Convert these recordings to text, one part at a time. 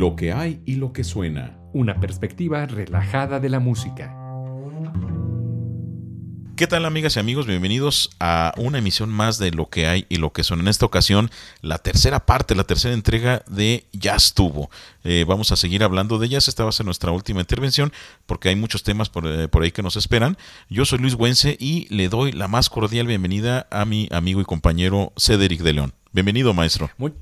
Lo que hay y lo que suena. Una perspectiva relajada de la música. ¿Qué tal amigas y amigos? Bienvenidos a una emisión más de Lo que hay y lo que suena. En esta ocasión, la tercera parte, la tercera entrega de Jazz Tubo. Eh, vamos a seguir hablando de jazz. Esta va a ser nuestra última intervención porque hay muchos temas por, eh, por ahí que nos esperan. Yo soy Luis Güense y le doy la más cordial bienvenida a mi amigo y compañero Cedric de León. Bienvenido, maestro. Muy,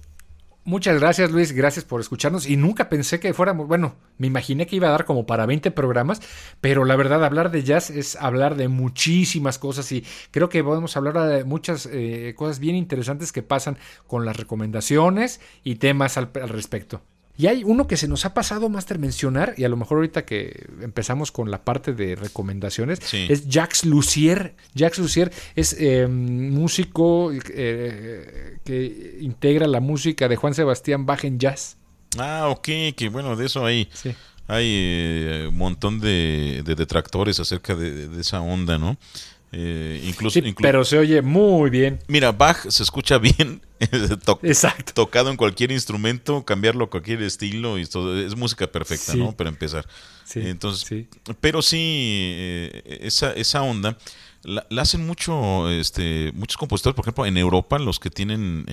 Muchas gracias Luis, gracias por escucharnos y nunca pensé que fuéramos, bueno, me imaginé que iba a dar como para 20 programas, pero la verdad hablar de jazz es hablar de muchísimas cosas y creo que podemos hablar de muchas eh, cosas bien interesantes que pasan con las recomendaciones y temas al, al respecto. Y hay uno que se nos ha pasado, Master, mencionar, y a lo mejor ahorita que empezamos con la parte de recomendaciones, es Jacques Lucier. Jacques Lucier es eh, músico eh, que integra la música de Juan Sebastián Bach en jazz. Ah, ok, que bueno, de eso hay, hay eh, un montón de, detractores acerca de, esa onda, ¿no? Eh, incluso, pero se oye muy bien. Mira, Bach se escucha bien Exacto. tocado en cualquier instrumento, cambiarlo a cualquier estilo y todo, es música perfecta, ¿no? Para empezar. Entonces, pero sí, eh, esa, esa onda la, hacen mucho, este, muchos compositores, por ejemplo, en Europa, los que tienen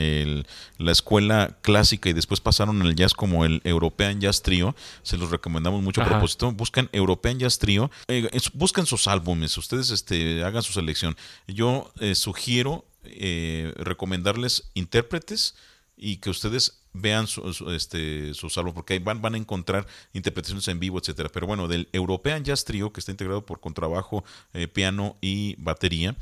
la escuela clásica y después pasaron al jazz como el European Jazz Trio, se los recomendamos mucho a propósito, buscan European Jazz Trio, eh, buscan sus álbumes, ustedes este, hagan su selección. Yo eh, sugiero eh, recomendarles intérpretes y que ustedes vean su, este, sus álbumes, porque ahí van, van a encontrar interpretaciones en vivo, etcétera. Pero bueno, del European Jazz Trio, que está integrado por contrabajo, eh, piano y batería,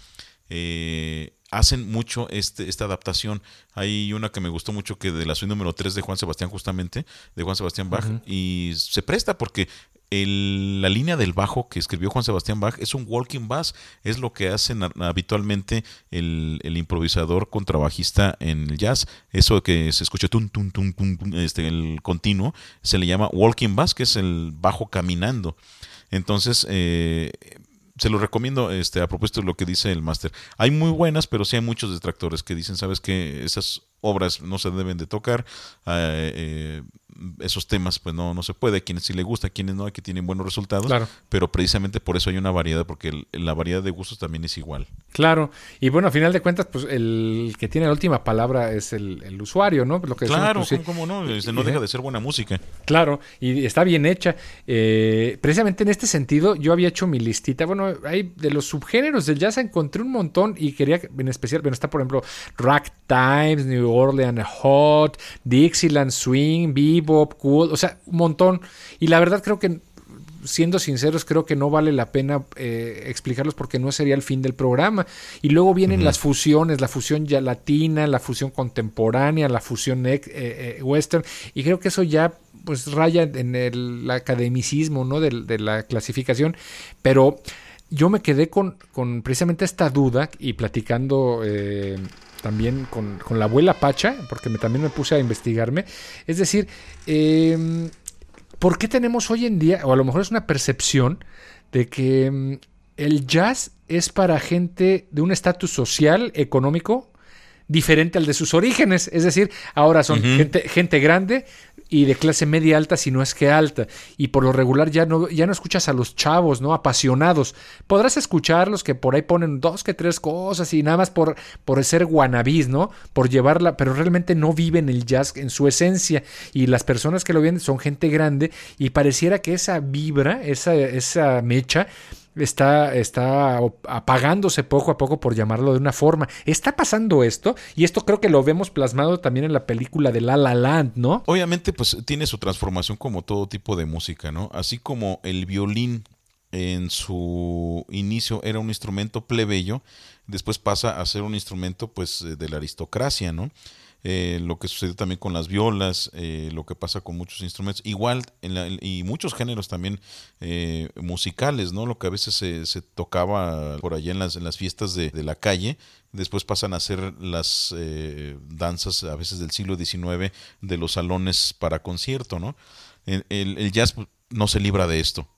eh, hacen mucho este, esta adaptación. Hay una que me gustó mucho que de la suite número 3 de Juan Sebastián, justamente, de Juan Sebastián Bach, y se presta porque la línea del bajo que escribió Juan Sebastián Bach es un walking bass, es lo que hacen habitualmente el, improvisador contrabajista en el jazz, eso que se escucha tum, tum, tum, este, el continuo, se le llama walking bass, que es el bajo caminando. Entonces, eh, se lo recomiendo este, a propósito de lo que dice el máster. Hay muy buenas, pero sí hay muchos detractores que dicen, sabes que esas obras no se deben de tocar. Eh, eh, esos temas pues no, no se puede, a quienes sí le gusta, a quienes no, que tienen buenos resultados, claro. pero precisamente por eso hay una variedad, porque la variedad de gustos también es igual. Claro, y bueno, a final de cuentas, pues el que tiene la última palabra es el, usuario, ¿no? Lo que claro, pues, ¿cómo, no? Este, no deja de ser buena música. Claro, y está bien hecha. Eh, precisamente en este sentido, yo había hecho mi listita, bueno, hay de los subgéneros del jazz encontré un montón y quería, en especial, bueno, está por ejemplo Times New Orleans Hot, Dixieland Swing, Vivo, cool, o sea, un montón. Y la verdad creo que, siendo sinceros, creo que no vale la pena eh, explicarlos porque no sería el fin del programa. Y luego vienen las fusiones, la fusión ya latina, la fusión contemporánea, la fusión eh, eh, western. Y creo que eso ya pues raya en el academicismo ¿no? de, la clasificación. Pero yo me quedé con, con precisamente esta duda y platicando también con, la abuela Pacha, porque me, también me puse a investigarme. Es decir, em, ¿por qué tenemos hoy en día, o a lo mejor es una percepción, de que em, el jazz es para gente de un estatus social, económico, diferente al de sus orígenes. Es decir, ahora son gente, gente, grande y de clase media alta, si no es que alta. Y por lo regular ya no, ya no escuchas a los chavos, ¿no? Apasionados. Podrás escucharlos que por ahí ponen dos que tres cosas y nada más por, por ser guanabís, ¿no? Por llevarla, pero realmente no viven el jazz en su esencia. Y las personas que lo vienen son gente grande y pareciera que esa vibra, esa, esa mecha, está, está apagándose poco a poco, por llamarlo de una forma. Está pasando esto, y esto creo que lo vemos plasmado también en la película de La La Land, ¿no? Obviamente, pues tiene su transformación como todo tipo de música, ¿no? Así como el violín en su inicio era un instrumento plebeyo, después pasa a ser un instrumento, pues, de la aristocracia, ¿no? Eh, lo que sucede también con las violas, eh, lo que pasa con muchos instrumentos, igual en y muchos géneros también eh, musicales, ¿no? Lo que a veces se, tocaba por allá en las, fiestas de, la calle, después pasan a ser las danzas a veces del siglo XIX de los salones para concierto, ¿no? El, jazz no se libra de esto.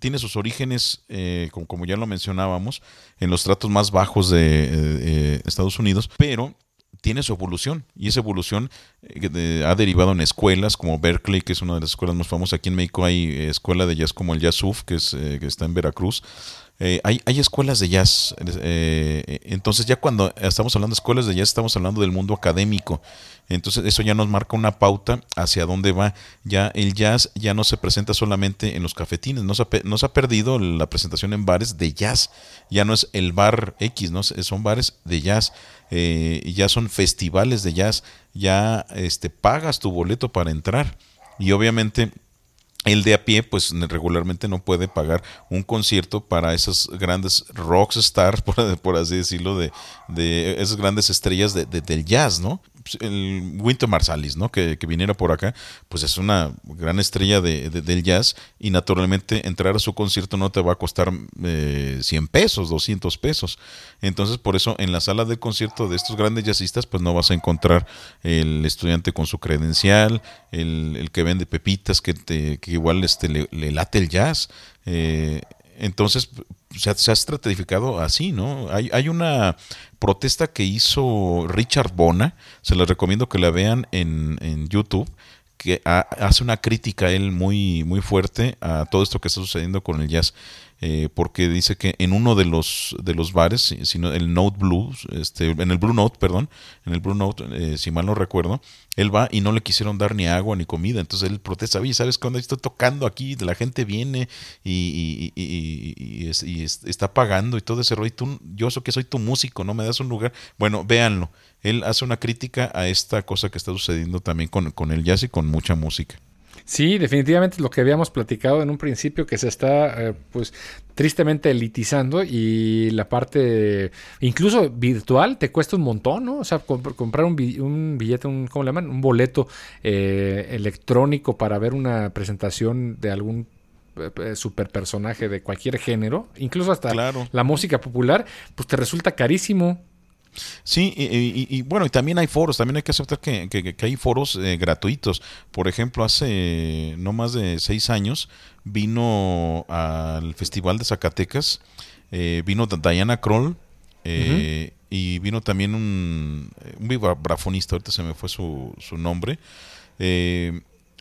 tiene sus orígenes, como, ya lo mencionábamos, en los tratos más bajos de Estados Unidos, pero tiene su evolución y esa evolución eh, ha derivado en escuelas como Berkeley, que es una de las escuelas más famosas. Aquí en México hay escuela de jazz como el Jazzuf, que, es, que está en Veracruz. Eh, hay, hay, escuelas de jazz. Eh, entonces ya cuando estamos hablando de escuelas de jazz, estamos hablando del mundo académico. Entonces eso ya nos marca una pauta hacia dónde va. Ya el jazz ya no se presenta solamente en los cafetines, no se ha, no se ha perdido la presentación en bares de jazz. Ya no es el bar X, ¿no? son bares de jazz. Eh, ya son festivales de jazz. Ya este, pagas tu boleto para entrar. Y obviamente el de a pie, pues regularmente no puede pagar un concierto para esas grandes rock stars, por, así decirlo, de, de, esas grandes estrellas de, del jazz, ¿no? Pues, el Winter Marsalis, ¿no? Que, viniera por acá, pues es una gran estrella de, del jazz y naturalmente entrar a su concierto no te va a costar 100 eh, pesos, 200 pesos. Entonces, por eso en la sala de concierto de estos grandes jazzistas, pues no vas a encontrar el estudiante con su credencial, el, que vende pepitas, que, te, que igual este, le, late el jazz. Eh, entonces, se se ha, estratificado así, ¿no? Hay, hay, una protesta que hizo Richard Bona, se les recomiendo que la vean en, en YouTube, que hace una crítica él muy, muy fuerte a todo esto que está sucediendo con el jazz. Eh, porque dice que en uno de los de los bares, sino el Note Blue, este, en el Blue Note, perdón, en el Blue Note, eh, si mal no recuerdo, él va y no le quisieron dar ni agua ni comida, entonces él protesta, oye, ¿sabes cuando estoy tocando aquí? La gente viene y, y, está pagando y todo ese rollo, y tú, yo soy que soy tu músico, no me das un lugar. Bueno, véanlo, él hace una crítica a esta cosa que está sucediendo también con, con el jazz y con mucha música. Sí, definitivamente lo que habíamos platicado en un principio que se está eh, pues tristemente elitizando y la parte incluso virtual te cuesta un montón, ¿no? O sea, comprar un, billete, un, ¿cómo le llaman? Un boleto eh, electrónico para ver una presentación de algún eh, super personaje de cualquier género, incluso hasta la música popular, pues te resulta carísimo. Sí, y, bueno, y también hay foros, también hay que aceptar que, hay foros eh, gratuitos. Por ejemplo, hace no más de seis años vino al Festival de Zacatecas, eh, vino Diana Kroll eh, y vino también un, un vibrafonista, ahorita se me fue su, su nombre.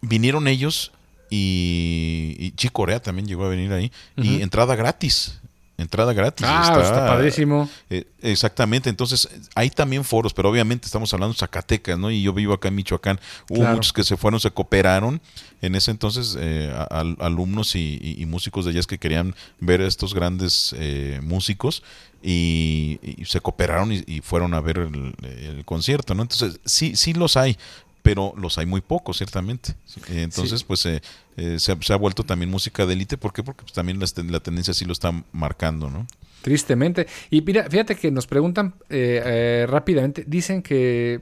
vinieron ellos y, y Chico Corea también llegó a venir ahí y entrada gratis entrada gratis. Ah, está, padrísimo. Eh, exactamente, entonces hay también foros, pero obviamente estamos hablando de Zacatecas, ¿no? Y yo vivo acá en Michoacán. Hubo muchos que se fueron, se cooperaron. En ese entonces, eh, alumnos y, músicos de jazz que querían ver a estos grandes eh, músicos y, se cooperaron y, fueron a ver el, el, concierto, ¿no? Entonces, sí, sí los hay, pero los hay muy pocos, ciertamente. Entonces, pues eh, eh, se, ha, vuelto también música de élite. ¿Por qué? Porque pues, también la, tendencia sí lo está marcando, ¿no? Tristemente. Y mira, fíjate que nos preguntan eh, rápidamente, dicen que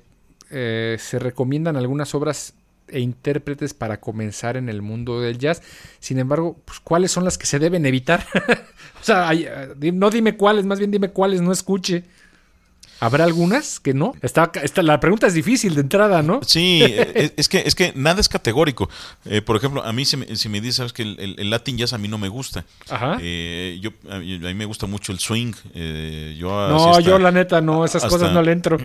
se recomiendan algunas obras e intérpretes para comenzar en el mundo del jazz. Sin embargo, pues, ¿cuáles son las que se deben evitar? o sea, no dime cuáles, más bien dime cuáles no escuche. ¿Habrá algunas que no? Está, la pregunta es difícil de entrada, ¿no? Sí, eh, es, que, es que nada es categórico. Eh, por ejemplo, a mí si me, dices, sabes que el, Latin Jazz a mí no me gusta. Ajá. Eh, yo, a, mí, me gusta mucho el swing. yo no, yo la neta no, esas cosas no le entro.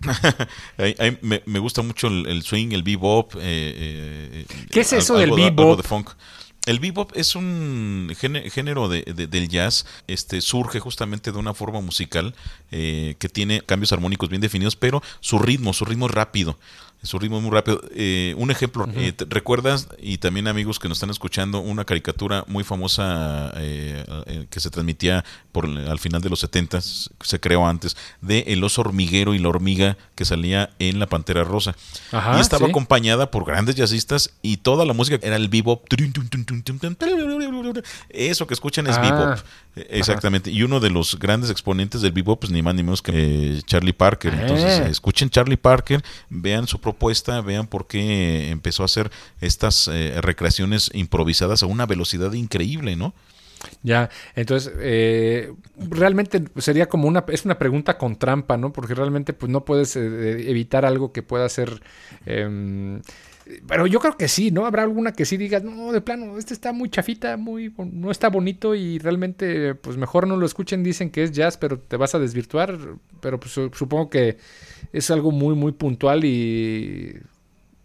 me, gusta mucho el, swing, el bebop. ¿Qué es eso del bebop? de funk. El bebop es un género de, del jazz, este surge justamente de una forma musical eh, que tiene cambios armónicos bien definidos, pero su ritmo, su ritmo rápido su ritmo muy rápido. Eh, un ejemplo, eh, ¿recuerdas? Y también amigos que nos están escuchando, una caricatura muy famosa eh, que se transmitía por al final de los 70, se creó antes, de El oso hormiguero y la hormiga que salía en La Pantera Rosa. y estaba acompañada por grandes jazzistas y toda la música era el bebop. Eso que escuchan es ah, bebop. Exactamente. Y uno de los grandes exponentes del bebop, pues ni más ni menos que Charlie Parker. Entonces, escuchen Charlie Parker, vean su propuesta, vean por qué empezó a hacer estas eh, recreaciones improvisadas a una velocidad increíble, ¿no? Ya, entonces eh, realmente sería como una es una pregunta con trampa, ¿no? Porque realmente pues no puedes eh, evitar algo que pueda ser em, Pero yo creo que sí, ¿no? Habrá alguna que sí diga, no, de plano, este está muy chafita, muy, no está bonito y realmente, pues mejor no lo escuchen, dicen que es jazz, pero te vas a desvirtuar. Pero pues supongo que es algo muy, muy puntual y,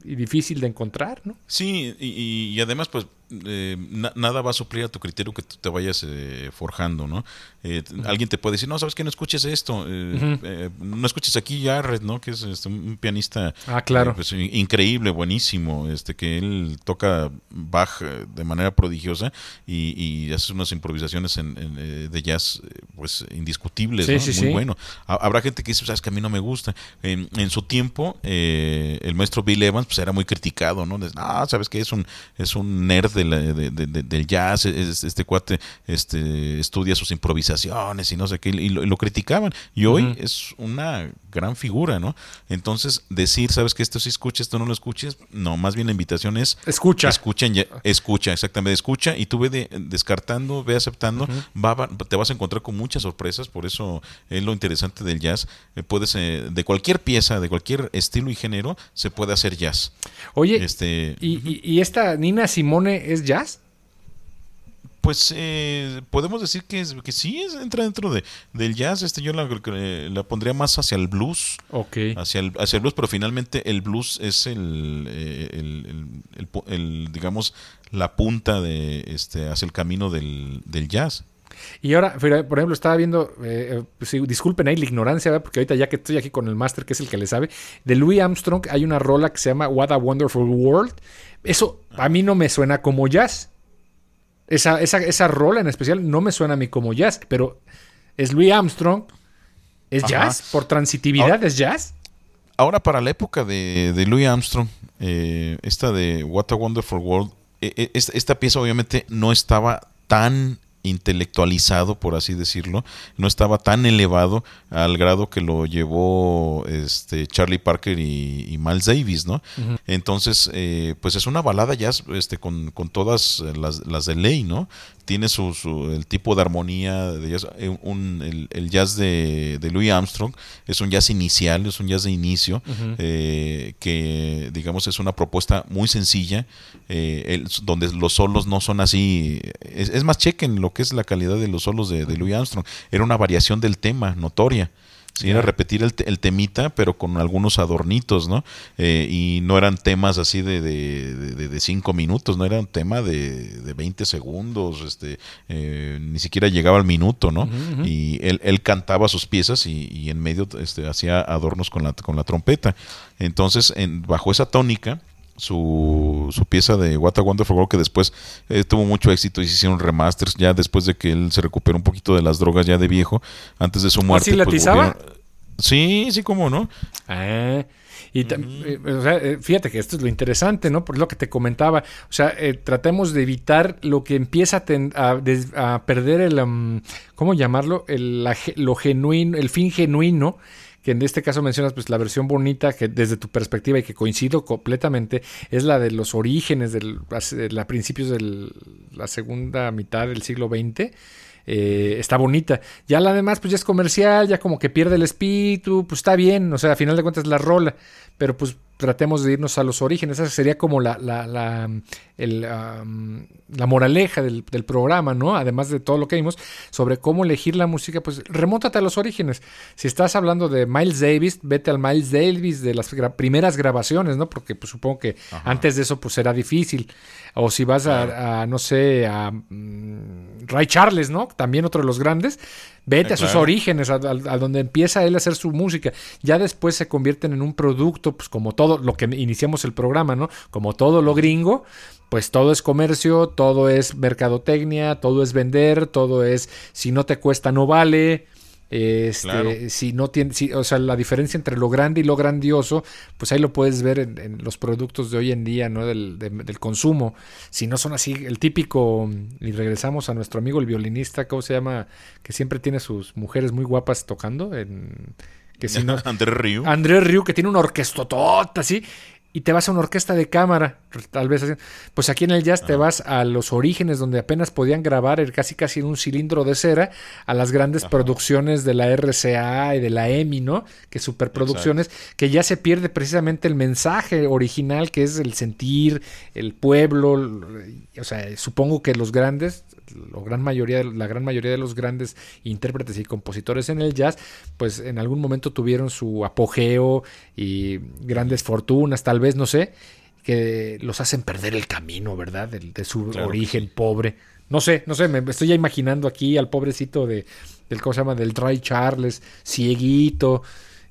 y difícil de encontrar, ¿no? Sí, y, y además, pues eh, nada va a suplir a tu criterio que tú te vayas eh, forjando, ¿no? Eh, alguien te puede decir, no, sabes que no escuches esto, no escuches aquí Jarrett, ¿no? Que es este, un pianista ah, claro. Pues, increíble, buenísimo, este que él toca Bach de manera prodigiosa y, hace unas improvisaciones de jazz pues indiscutibles, Muy bueno. Habrá gente que dice, sabes que a mí no me gusta. En, su tiempo, el maestro Bill Evans pues era muy criticado, ¿no? Ah, sabes que es un, es un nerd de del jazz, este cuate este, estudia sus improvisaciones y no sé qué, y lo, criticaban. Y hoy es una gran figura, ¿no? Entonces, decir, ¿sabes que esto sí escucha, esto no lo escuches? No, más bien la invitación es... Escucha. Escuchen, escucha, exactamente, escucha y tú ve descartando, ve aceptando, te vas a encontrar con muchas sorpresas, por eso es lo interesante del jazz. Eh, puedes, eh, de cualquier pieza, de cualquier estilo y género, se puede hacer jazz. Oye, este, y, y esta Nina Simone es jazz? Pues eh, podemos decir que, que sí es, entra dentro de, del jazz. Este yo la, la pondría más hacia el blues. Ok. Hacia el, hacia el blues, pero finalmente el blues es el, eh, el, digamos, la punta de este hacia el camino del, del jazz. Y ahora, por ejemplo, estaba viendo, eh, pues disculpen ahí la ignorancia, porque ahorita ya que estoy aquí con el máster, que es el que le sabe, de Louis Armstrong hay una rola que se llama What a Wonderful World. Eso a mí no me suena como jazz. Esa, esa, esa rola en especial no me suena a mí como jazz, pero es Louis Armstrong. ¿Es jazz? ¿Por transitividad es jazz? Ahora, para la época de, de Louis Armstrong, eh, esta de What a Wonderful World, eh, eh, esta pieza obviamente no estaba tan intelectualizado, por así decirlo, no estaba tan elevado al grado que lo llevó este Charlie Parker y, Miles Davis, ¿no? Entonces, eh, pues es una balada ya este, con, con todas las, las, de ley, ¿no? tiene su, el tipo de armonía de jazz, eh, el, jazz de, Louis Armstrong es un jazz inicial, es un jazz de inicio, eh, que digamos es una propuesta muy sencilla, eh, donde los solos no son así, es, más chequen lo que es la calidad de los solos de, de Louis Armstrong, era una variación del tema notoria. Sí, era repetir el, el, temita, pero con algunos adornitos, ¿no? Eh, y no eran temas así de, de, cinco minutos, no era un tema de, de 20 segundos, este, eh, ni siquiera llegaba al minuto, ¿no? Y él, él, cantaba sus piezas y, en medio este, hacía adornos con la, con la trompeta. Entonces, en, bajo esa tónica, su, su pieza de What a Wonderful World que después eh, tuvo mucho éxito y se hicieron remasters ya después de que él se recuperó un poquito de las drogas ya de viejo antes de su ¿Ah, muerte. ¿Sí pues, Sí, sí, cómo no. Ah, y eh, eh, fíjate que esto es lo interesante, ¿no? Por lo que te comentaba. O sea, tratemos de evitar lo que empieza a, a, perder el, um, ¿cómo llamarlo? El, lo genuino, el fin genuino que en este caso mencionas pues la versión bonita que desde tu perspectiva y que coincido completamente es la de los orígenes del, a principios de la segunda mitad del siglo XX. Eh, está bonita. Ya la demás, pues ya es comercial, ya como que pierde el espíritu, pues está bien, o sea, a final de cuentas la rola, pero pues tratemos de irnos a los orígenes. Esa sería como la, la, la, la moraleja del, programa, ¿no? Además de todo lo que vimos sobre cómo elegir la música, pues remóntate a los orígenes. Si estás hablando de Miles Davis, vete al Miles Davis de las primeras grabaciones, ¿no? Porque pues, supongo que antes de eso pues era difícil. O si vas a, no sé, a mm, Ray Charles, ¿no? También otro de los grandes. Vete a sus orígenes, a, donde empieza él a hacer su música. Ya después se convierten en un producto, pues como todo lo que iniciamos el programa, ¿no? Como todo lo gringo, pues todo es comercio, todo es mercadotecnia, todo es vender, todo es si no te cuesta no vale. Este, si no tiene, o sea, la diferencia entre lo grande y lo grandioso, pues ahí lo puedes ver en, los productos de hoy en día, ¿no? Del, del, consumo. Si no son así, el típico, y regresamos a nuestro amigo el violinista, ¿cómo se llama? Que siempre tiene sus mujeres muy guapas tocando. En, que si no, Andrés Ryu. Andrés Ryu, que tiene una orquestotota así y te vas a una orquesta de cámara, tal vez. Pues aquí en el jazz te vas a los orígenes donde apenas podían grabar casi casi en un cilindro de cera a las grandes producciones de la RCA y de la EMI, ¿no? Que superproducciones, que ya se pierde precisamente el mensaje original que es el sentir, el pueblo, o sea, supongo que los grandes, la gran mayoría, la gran mayoría de los grandes intérpretes y compositores en el jazz, pues en algún momento tuvieron su apogeo y grandes fortunas, tal vez, no sé, que los hacen perder el camino, ¿verdad? De, su origen pobre. No sé, no sé, me estoy ya imaginando aquí al pobrecito de, del, ¿cómo se llama? Del Ray Charles, cieguito,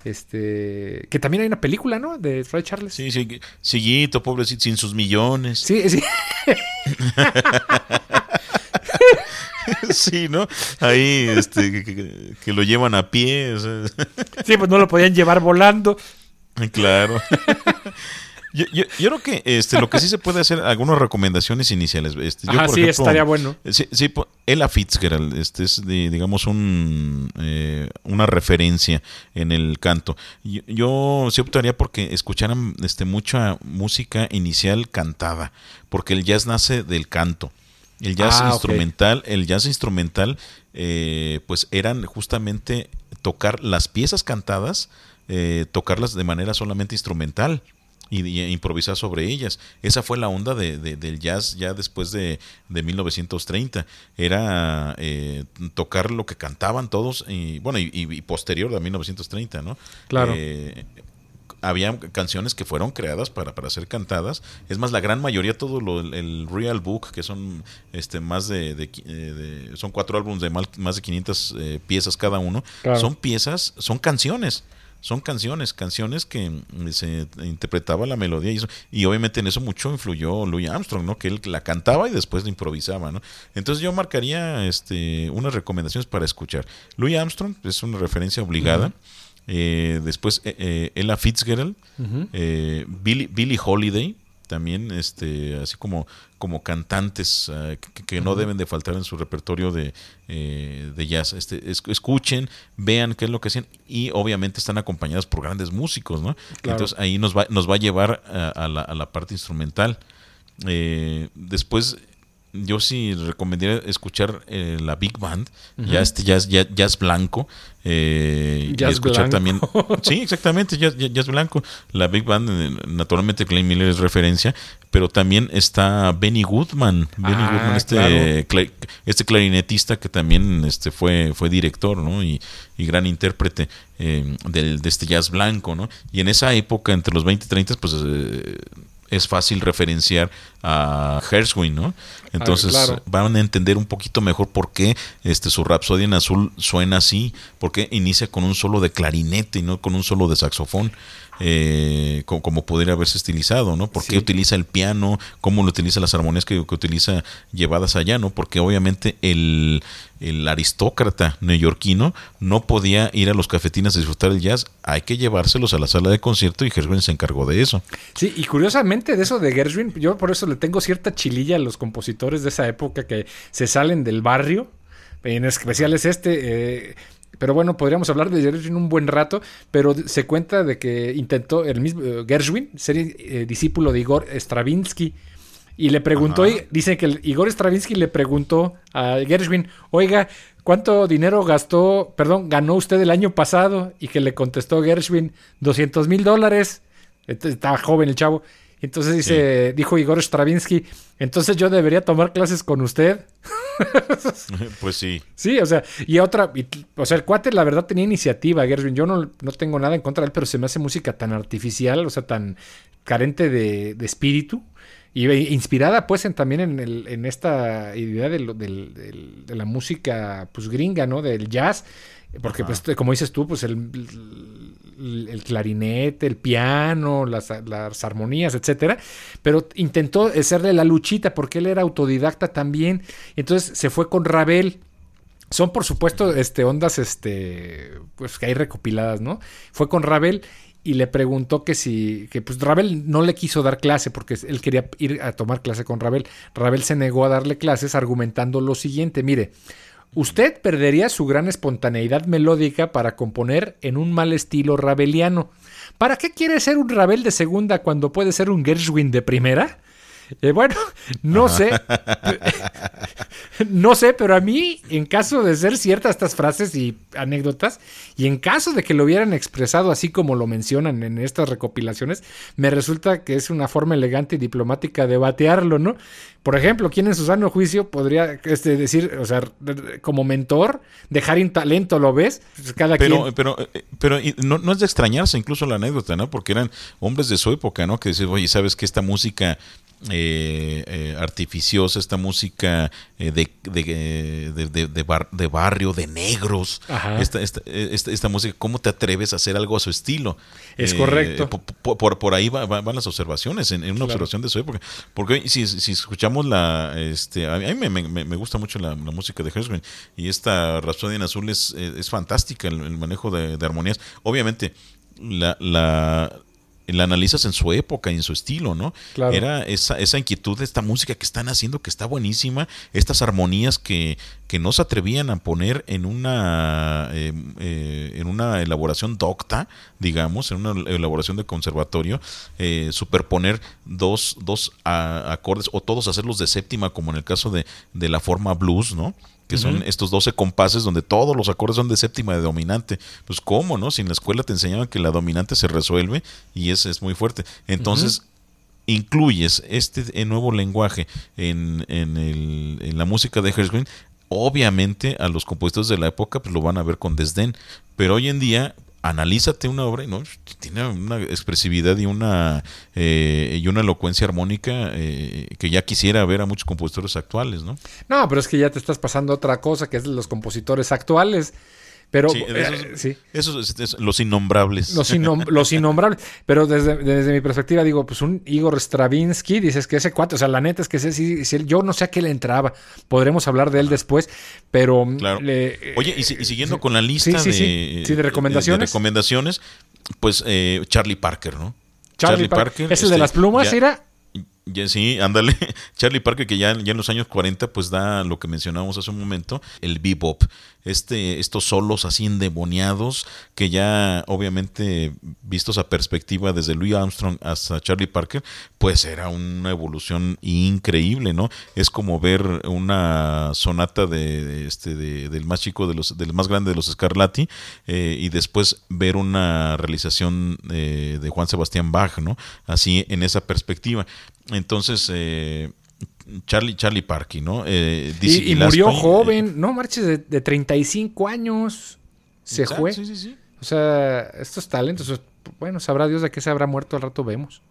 este, que también hay una película, ¿no? De Ray Charles. Sí, sí, cieguito, pobrecito, sin sus millones. Sí, sí. sí, ¿no? Ahí, este, que, lo llevan a pie. Sí, pues no lo podían llevar volando. Claro. Yo, yo, yo, creo que este, lo que sí se puede hacer, algunas recomendaciones iniciales. Este, yo, sí, estaría bueno. Sí, sí, Ella Fitzgerald este, es, digamos, un, eh, una referencia en el canto. Yo, yo sí optaría porque escucharan este, mucha música inicial cantada, porque el jazz nace del canto. El jazz ah, instrumental, el jazz instrumental, eh, pues eran justamente tocar las piezas cantadas, eh, tocarlas de manera solamente instrumental y, improvisar sobre ellas. Esa fue la onda de, del jazz ya después de, de 1930. Era eh, tocar lo que cantaban todos y bueno, y, posterior a 1930, ¿no? Claro había canciones que fueron creadas para, para ser cantadas. Es más, la gran mayoría, todo lo, el, Real Book, que son este más de, eh, son cuatro álbumes de más de 500 eh, piezas cada uno, son piezas, son canciones. Son canciones, canciones que mm, se interpretaba la melodía y, eso, y obviamente en eso mucho influyó Louis Armstrong, ¿no? Que él la cantaba y después la improvisaba, ¿no? Entonces yo marcaría este, unas recomendaciones para escuchar. Louis Armstrong es una referencia obligada. Eh, después eh, eh, Ella Fitzgerald, Billy, Billie Holiday, también este así como como cantantes que, no deben de faltar en su repertorio de, de jazz. Este escuchen vean qué es lo que hacen y obviamente están acompañadas por grandes músicos no entonces ahí nos va nos va a llevar a, la, a la, parte instrumental. Después yo sí recomendaría escuchar eh, la Big Band, ya este jazz, jazz, blanco, eh, y escuchar también, sí, exactamente, jazz, jazz, blanco, la Big Band, eh, naturalmente Clay Miller es referencia, pero también está Benny Goodman, Benny ah, Goodman, este, este clarinetista que también este fue, fue director, ¿no? Y, y gran intérprete del, de este jazz blanco, ¿no? Y en esa época, entre los 20 y 30, pues es fácil referenciar a Herswin, ¿no? Entonces van a entender un poquito mejor por qué este, su Rapsodia en Azul suena así, por qué inicia con un solo de clarinete y no con un solo de saxofón eh, como, podría haberse estilizado, ¿no? ¿Por qué utiliza el piano? ¿Cómo lo utiliza las armonías que, utiliza llevadas allá, ¿no? Porque obviamente el, aristócrata neoyorquino no podía ir a los cafetines a disfrutar el jazz, hay que llevárselos a la sala de concierto y Gershwin se encargó de eso. Sí, y curiosamente de eso de Gershwin, yo por eso le tengo cierta chililla a los compositores de esa época que se salen del barrio, en especial es este, eh, pero bueno, podríamos hablar de Gershwin un buen rato, pero se cuenta de que intentó el mismo eh, Gershwin ser eh, discípulo de Igor Stravinsky. Y le preguntó, dice que Igor Stravinsky le preguntó a Gershwin, oiga, ¿cuánto dinero gastó, perdón, ganó usted el año pasado? Y que le contestó Gershwin, 200 mil dólares. Estaba joven el chavo. Entonces dice, dijo Igor Stravinsky, entonces yo debería tomar clases con usted. pues sí. Sí, o sea, y otra, o sea, el cuate la verdad tenía iniciativa, Gershwin. Yo no, no, tengo nada en contra de él, pero se me hace música tan artificial, o sea, tan carente de, espíritu. Y inspirada pues en, también en, el, en esta idea de, de, la música pues gringa, ¿no? Del jazz. Porque, pues, como dices tú, pues el, el, clarinete, el piano, las, armonías, etcétera. Pero intentó hacerle la luchita porque él era autodidacta también. Entonces se fue con Ravel. Son, por supuesto, este, ondas este, pues, que hay recopiladas, ¿no? Fue con Ravel y le preguntó que si, que pues Ravel no le quiso dar clase porque él quería ir a tomar clase con Ravel. Ravel se negó a darle clases argumentando lo siguiente, mire, Usted perdería su gran espontaneidad melódica para componer en un mal estilo rabeliano. ¿Para qué quiere ser un Ravel de segunda cuando puede ser un Gershwin de primera? Eh, bueno, no sé. no sé, pero a mí, en caso de ser ciertas estas frases y anécdotas, y en caso de que lo hubieran expresado así como lo mencionan en estas recopilaciones, me resulta que es una forma elegante y diplomática de batearlo, ¿no? Por ejemplo, ¿quién en su sano juicio podría este, decir, o sea, como mentor, dejar un talento, ¿lo ves? Pues cada pero, quien. Pero, eh, pero no, no, es de extrañarse incluso la anécdota, ¿no? Porque eran hombres de su época, ¿no? Que decían, oye, ¿sabes que esta música eh, eh, artificiosa, esta música eh, de, de, de, barrio, de negros, esta, esta, música, ¿cómo te atreves a hacer algo a su estilo? Es correcto. Por, por, ahí van las observaciones, en, una observación de su época. Porque si, si escuchamos la... Este, a mí me, me, gusta mucho la, música de Gershwin y esta Rhapsody en Azul es, es, fantástica, el, el manejo de, armonías. Obviamente, la, la la analizas en su época y en su estilo, ¿no? Era esa, esa inquietud de esta música que están haciendo, que está buenísima, estas armonías que, que no se atrevían a poner en una, eh, eh, en una elaboración docta, digamos, en una elaboración de conservatorio, eh, superponer dos, dos acordes o todos hacerlos de séptima, como en el caso de, de la forma blues, ¿no? Que son estos 12 compases donde todos los acordes son de séptima de dominante. Pues cómo, ¿no? Si en la escuela te enseñaban que la dominante se resuelve y ese es muy fuerte. Entonces, incluyes este nuevo lenguaje en, en, el, en la música de Gershwin, obviamente a los compositores de la época pues lo van a ver con desdén, pero hoy en día analízate una obra y no tiene una expresividad y una eh, y una elocuencia armónica eh, que ya quisiera ver a muchos compositores actuales, ¿no? No, pero es que ya te estás pasando otra cosa que es los compositores actuales. Pero sí, esos, eh, los innombrables. Los, los innombrables. Pero desde, mi perspectiva, digo, pues un Igor Stravinsky, dices que ese cuatro, o sea, la neta es que ese, si, yo no sé a qué le entraba. Podremos hablar de él después, pero. Claro. Oye, y, siguiendo con la lista de, de, recomendaciones. recomendaciones, pues eh, Charlie Parker, ¿no? Charlie, Parker. ¿Es el de las este, plumas, era? Sí, ándale. Charlie Parker, que ya, en los años 40, pues da lo que mencionábamos hace un momento, el bebop este, estos solos así endemoniados que ya obviamente vistos a perspectiva desde Louis Armstrong hasta Charlie Parker, pues era una evolución increíble, ¿no? Es como ver una sonata de, este del más chico de los del más grande de los Scarlatti eh, y después ver una realización eh, de Juan Sebastián Bach, ¿no? Así en esa perspectiva. Entonces, eh, Charlie, Charlie Parky, ¿no? Eh, y, murió joven, no marches de, de 35 años. Se fue. Sí, sí, sí. O sea, estos talentos, bueno, sabrá Dios de qué se habrá muerto, al rato vemos.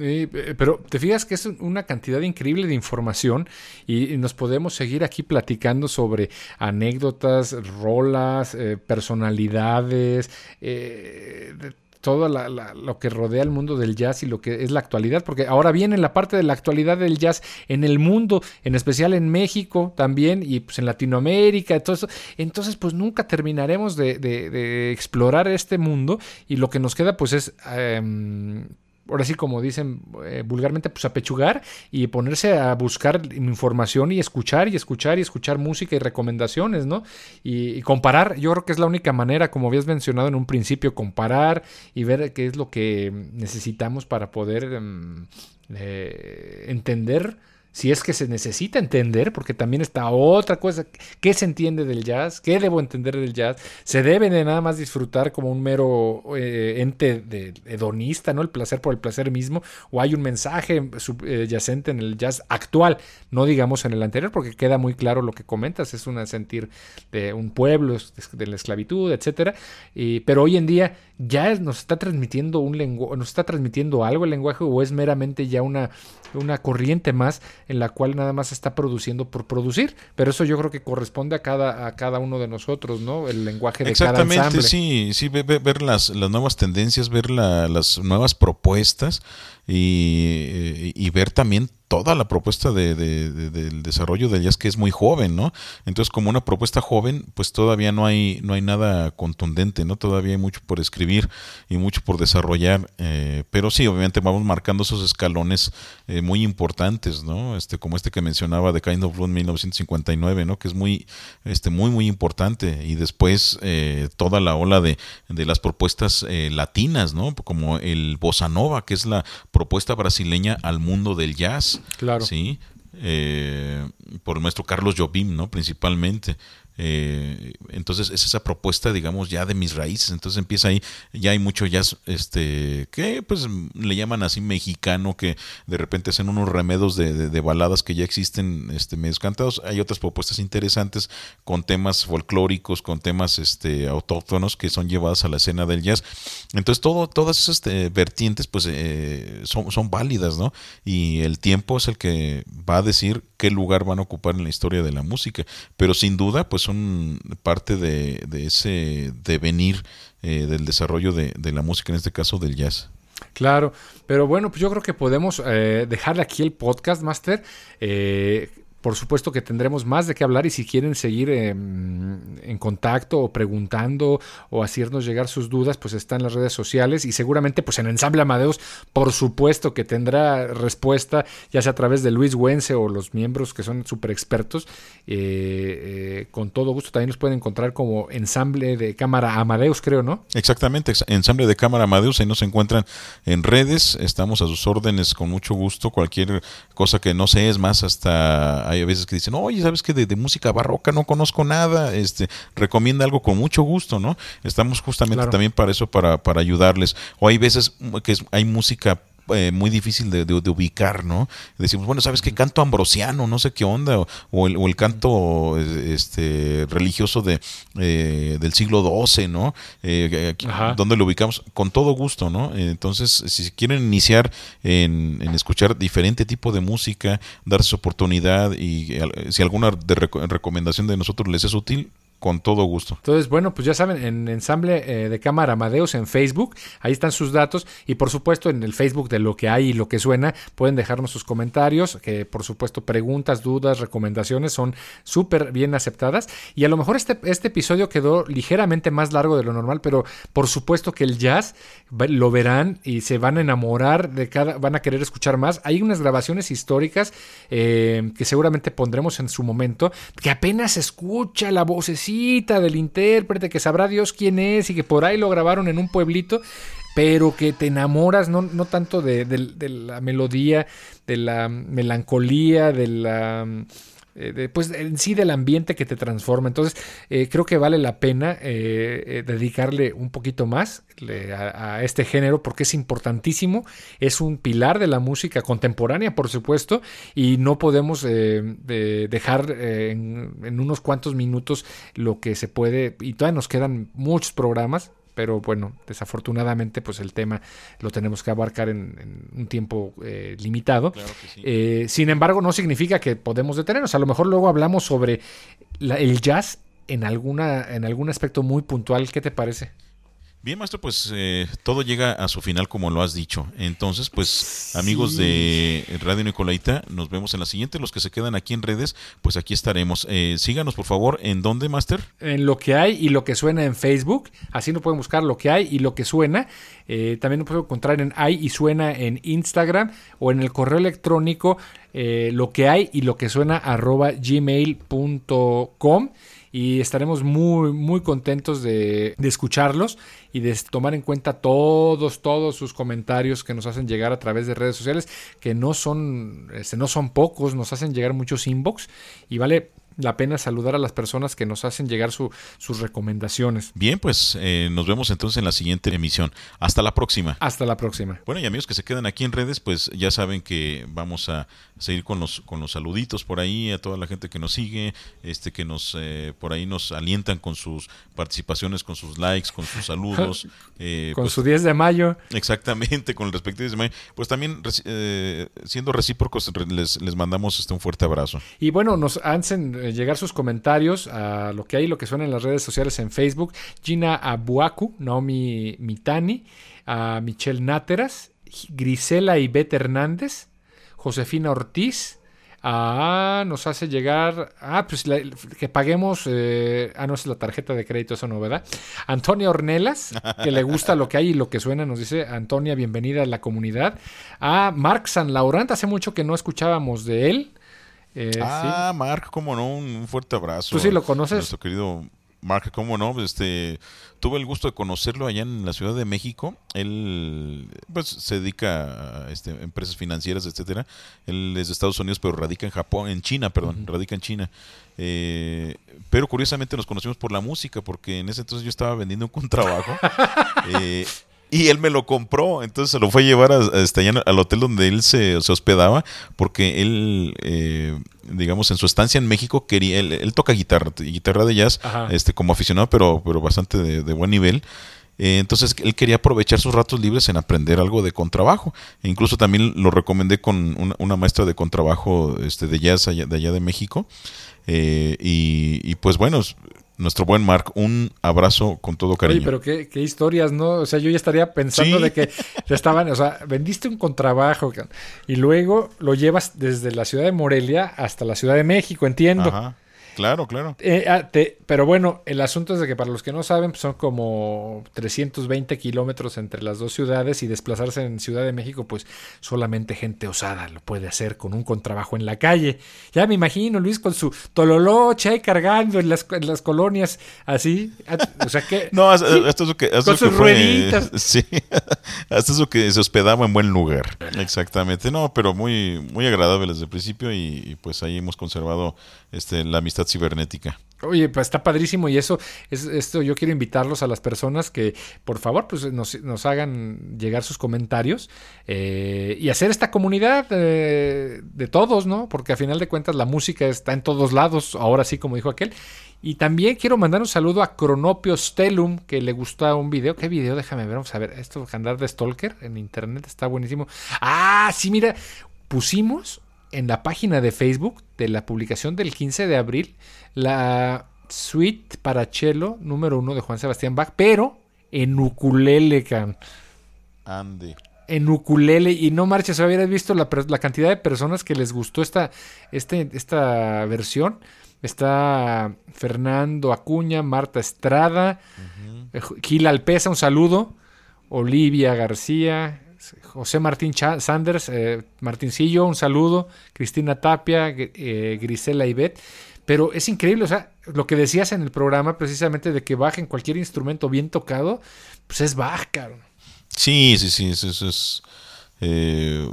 Eh, pero te fijas que es una cantidad increíble de información y, nos podemos seguir aquí platicando sobre anécdotas, rolas, eh, personalidades, eh, todo lo que rodea el mundo del jazz y lo que es la actualidad, porque ahora viene la parte de la actualidad del jazz en el mundo, en especial en México también y pues en Latinoamérica, eso. Entonces pues nunca terminaremos de, explorar este mundo y lo que nos queda pues es em, ahora sí como dicen eh, vulgarmente, pues apechugar y ponerse a buscar información y escuchar y escuchar y escuchar música y recomendaciones, ¿no? Y, comparar, yo creo que es la única manera, como habías mencionado en un principio, comparar y ver qué es lo que necesitamos para poder em, eh, entender si es que se necesita entender, porque también está otra cosa, ¿qué se entiende del jazz? ¿Qué debo entender del jazz? ¿Se debe de nada más disfrutar como un mero eh, ente de, hedonista, ¿no? El placer por el placer mismo, o hay un mensaje subyacente en el jazz actual, no digamos en el anterior, porque queda muy claro lo que comentas, es un sentir de un pueblo, de la esclavitud, etcétera, pero hoy en día ya nos está transmitiendo un lenguaje, nos está transmitiendo algo el lenguaje, o es meramente ya una, una corriente más en la cual nada más está produciendo por producir, pero eso yo creo que corresponde a cada, a cada uno de nosotros, ¿no? El lenguaje de cada ensamble. sí, sí, ver, las, las nuevas tendencias, ver las nuevas propuestas y, y ver también toda la propuesta de, del desarrollo del jazz que es muy joven, ¿no? Entonces, como una propuesta joven, pues todavía no hay, no hay nada contundente, ¿no? Todavía hay mucho por escribir y mucho por desarrollar, eh, pero sí, obviamente vamos marcando esos escalones eh, muy importantes, ¿no? Este, como este que mencionaba de Kind of Blue en 1959, ¿no? Que es muy, este, muy, muy importante. Y después eh, toda la ola de, de las propuestas latinas, ¿no? Como el bossa nova, que es la propuesta brasileña al mundo del jazz. Claro. Sí. Eh, por el maestro Carlos Jobim, ¿no? Principalmente. Eh, entonces es esa propuesta, digamos, ya de mis raíces. Entonces empieza ahí, ya hay mucho jazz, este, que pues le llaman así mexicano, que de repente hacen unos remedos de, baladas que ya existen, este, medios cantados. Hay otras propuestas interesantes con temas folclóricos, con temas, este, autóctonos que son llevadas a la escena del jazz. Entonces todo, todas esas este, vertientes, pues, eh, son, son válidas, ¿no? Y el tiempo es el que va a decir qué lugar van a ocupar en la historia de la música. Pero sin duda, pues son parte de, ese devenir eh, del desarrollo de, la música, en este caso del jazz. Claro, pero bueno, pues yo creo que podemos eh, dejarle aquí el podcast, Master. Eh, por supuesto que tendremos más de qué hablar y si quieren seguir em, en contacto o preguntando o hacernos llegar sus dudas, pues está en las redes sociales y seguramente pues en Ensamble Amadeus, por supuesto que tendrá respuesta, ya sea a través de Luis Wense o los miembros que son súper expertos. Eh, eh, con todo gusto también nos pueden encontrar como Ensamble de Cámara Amadeus, creo, ¿no? Exactamente, Ensamble de Cámara Amadeus, ahí nos encuentran en redes, estamos a sus órdenes con mucho gusto, cualquier cosa que no sé, es más, hasta hay veces que dicen, oye, ¿sabes que de, música barroca no conozco nada? Este, recomienda algo con mucho gusto, ¿no? Estamos justamente también para eso, para, para ayudarles. O hay veces que hay música eh, muy difícil de, ubicar, ¿no? Decimos, bueno, ¿sabes qué? Canto ambrosiano, no sé qué onda, o, el, canto este, religioso de, eh, del siglo XII, ¿no? Eh, ¿Dónde lo ubicamos? Con todo gusto, ¿no? Entonces, si quieren iniciar en, escuchar diferente tipo de música, darse oportunidad y si alguna de recomendación de nosotros les es útil, con todo gusto. Entonces, bueno, pues ya saben, en Ensamble eh, de Cámara Amadeus en Facebook, ahí están sus datos y por supuesto en el Facebook de lo que hay y lo que suena, pueden dejarnos sus comentarios, que por supuesto preguntas, dudas, recomendaciones son súper bien aceptadas y a lo mejor este, este episodio quedó ligeramente más largo de lo normal, pero por supuesto que el jazz lo verán y se van a enamorar de cada, van a querer escuchar más. Hay unas grabaciones históricas eh, que seguramente pondremos en su momento, que apenas escucha la vocecita del intérprete que sabrá Dios quién es y que por ahí lo grabaron en un pueblito, pero que te enamoras no, no tanto de, la melodía, de la melancolía, de la... Eh, pues en sí del ambiente que te transforma. Entonces, eh, creo que vale la pena eh, dedicarle un poquito más a, este género porque es importantísimo. Es un pilar de la música contemporánea, por supuesto, y no podemos dejar en, en unos cuantos minutos lo que se puede. Y todavía nos quedan muchos programas pero bueno, desafortunadamente pues el tema lo tenemos que abarcar en, un tiempo eh, limitado. Eh, sin embargo, no significa que podemos detenernos. A lo mejor luego hablamos sobre el jazz en, alguna, en algún aspecto muy puntual. ¿Qué te parece? Bien, maestro, pues eh, todo llega a su final como lo has dicho. Entonces, pues amigos de Radio Nicolaita, nos vemos en la siguiente. Los que se quedan aquí en redes, pues aquí estaremos. Eh, síganos, por favor, ¿en dónde, Master? En lo que hay y lo que suena en Facebook. Así no pueden buscar lo que hay y lo que suena. Eh, también nos pueden encontrar en hay y suena en Instagram o en el correo electrónico lo que hay y lo que suena arroba gmail.com y estaremos muy, muy contentos de, escucharlos y de tomar en cuenta todos, todos sus comentarios que nos hacen llegar a través de redes sociales, que no son, este, no son pocos, nos hacen llegar muchos inbox. Y vale la pena saludar a las personas que nos hacen llegar sus recomendaciones. Bien, pues eh, nos vemos entonces en la siguiente emisión. Hasta la próxima. Hasta la próxima. Bueno, y amigos que se quedan aquí en redes, pues ya saben que vamos a seguir con los, con los saluditos por ahí, a toda la gente que nos sigue, este que nos eh, por ahí nos alientan con sus participaciones, con sus likes, con sus saludos. Eh, con pues su 10 de mayo. Exactamente, con el respectivo 10 de mayo. Pues también siendo recíprocos, les, les mandamos este, un fuerte abrazo. Y bueno, nos hacen eh, llegar sus comentarios a lo que hay, lo que suena en las redes sociales en Facebook. Gina Abuaku, Naomi Mitani, a Michelle Náteras, Grisela y Beth Hernández, Josefina Ortiz. Ah, nos hace llegar. Ah, pues que paguemos. Eh, ah, no es la tarjeta de crédito, eso no, ¿verdad? Antonia Ornelas, que le gusta lo que hay y lo que suena, nos dice Antonia, bienvenida a la comunidad. Ah, Mark San Laurent, hace mucho que no escuchábamos de él. Eh, ah, Mark, cómo no, un fuerte abrazo. ¿Tú sí lo conoces? Nuestro querido Mark, cómo no, este, tuve el gusto de conocerlo allá en la Ciudad de México. Él, pues, se dedica a este, empresas financieras, etcétera. Él es de Estados Unidos, pero radica en Japón, en China, perdón, radica en China. Eh, pero curiosamente nos conocimos por la música, porque en ese entonces yo estaba vendiendo un contrabajo. eh, y él me lo compró, entonces se lo fue a llevar a, este, al hotel donde él se, hospedaba, porque él, eh, digamos, en su estancia en México, quería, él, toca guitarra, guitarra de jazz, este como aficionado, pero, pero bastante de, buen nivel. Eh, entonces él quería aprovechar sus ratos libres en aprender algo de contrabajo. E incluso también lo recomendé con una, maestra de contrabajo este, de jazz de allá de México. Eh, y, y, pues bueno, nuestro buen Mark, un abrazo con todo cariño. Oye, pero qué, qué historias, ¿no? O sea, yo ya estaría pensando de que estaban, o sea, vendiste un contrabajo y luego lo llevas desde la ciudad de Morelia hasta la ciudad de México, entiendo. Ajá. Claro, claro. Eh, ah, pero bueno, el asunto es de que para los que no saben, pues, son como 320 kilómetros entre las dos ciudades y desplazarse en Ciudad de México, pues solamente gente osada lo puede hacer con un contrabajo en la calle. Ya me imagino Luis con su tololoche ahí cargando en las, las colonias así. Ah, o sea que... no, hasta, eso que... con sus rueditas. Sí, hasta eso que se hospedaba en buen lugar. Exactamente. No, pero muy, muy agradable desde el principio y pues ahí hemos conservado este, la amistad cibernética. Oye, pues está padrísimo y eso, es, esto yo quiero invitarlos a las personas que por favor pues nos, hagan llegar sus comentarios eh, y hacer esta comunidad de todos, ¿no? Porque a final de cuentas la música está en todos lados, ahora sí como dijo aquel. Y también quiero mandar un saludo a Cronopio Stellum, que le gusta un video. ¿Qué video? Déjame ver, vamos a ver. Esto, andar de Stalker en internet está buenísimo. Ah, sí, mira, pusimos en la página de Facebook de la publicación del 15 de abril la suite para cello número uno de Juan Sebastián Bach, pero en ukulele, can. Andy. En ukulele, y no marches, hubieras visto la, la, cantidad de personas que les gustó esta, este, esta versión. Está Fernando Acuña, Marta Estrada, Gil Alpesa, un saludo, Olivia García, José Martín Sanders, eh, Martincillo, un saludo, Cristina Tapia, eh, Grisela Ibet. Pero es increíble, o sea, lo que decías en el programa precisamente de que bajen cualquier instrumento bien tocado, pues es Bach, Sí, sí, sí, eso, es... Eh,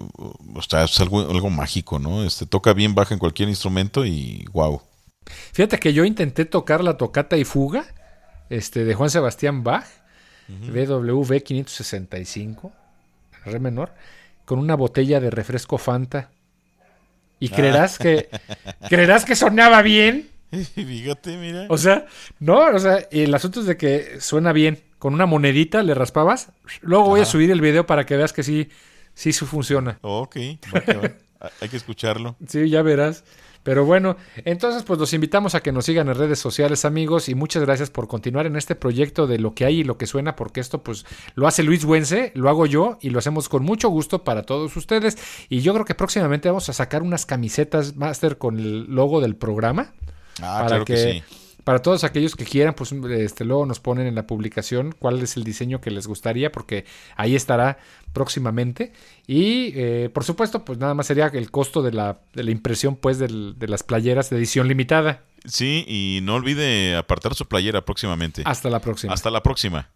es algo, algo mágico, ¿no? Este, toca bien baja en cualquier instrumento y wow. Fíjate que yo intenté tocar la tocata y fuga este, de Juan Sebastián Bach, BWV 565 re menor, con una botella de refresco Fanta. ¿Y ah. creerás que creerás que sonaba bien? Mira. O sea, no, o sea, el asunto es de que suena bien. Con una monedita le raspabas. Luego voy a subir el video para que veas que sí, sí funciona. Ok, hay que escucharlo. Sí, ya verás. Pero bueno, entonces pues los invitamos a que nos sigan en redes sociales amigos y muchas gracias por continuar en este proyecto de lo que hay y lo que suena porque esto pues lo hace Luis Buense, lo hago yo y lo hacemos con mucho gusto para todos ustedes y yo creo que próximamente vamos a sacar unas camisetas Master con el logo del programa. Ah, para que, sí para todos aquellos que quieran, pues este, luego nos ponen en la publicación cuál es el diseño que les gustaría, porque ahí estará próximamente. Y eh, por supuesto, pues nada más sería el costo de la, de la impresión pues de las playeras de edición limitada. Sí, y no olvide apartar su playera próximamente. Hasta la próxima. Hasta la próxima.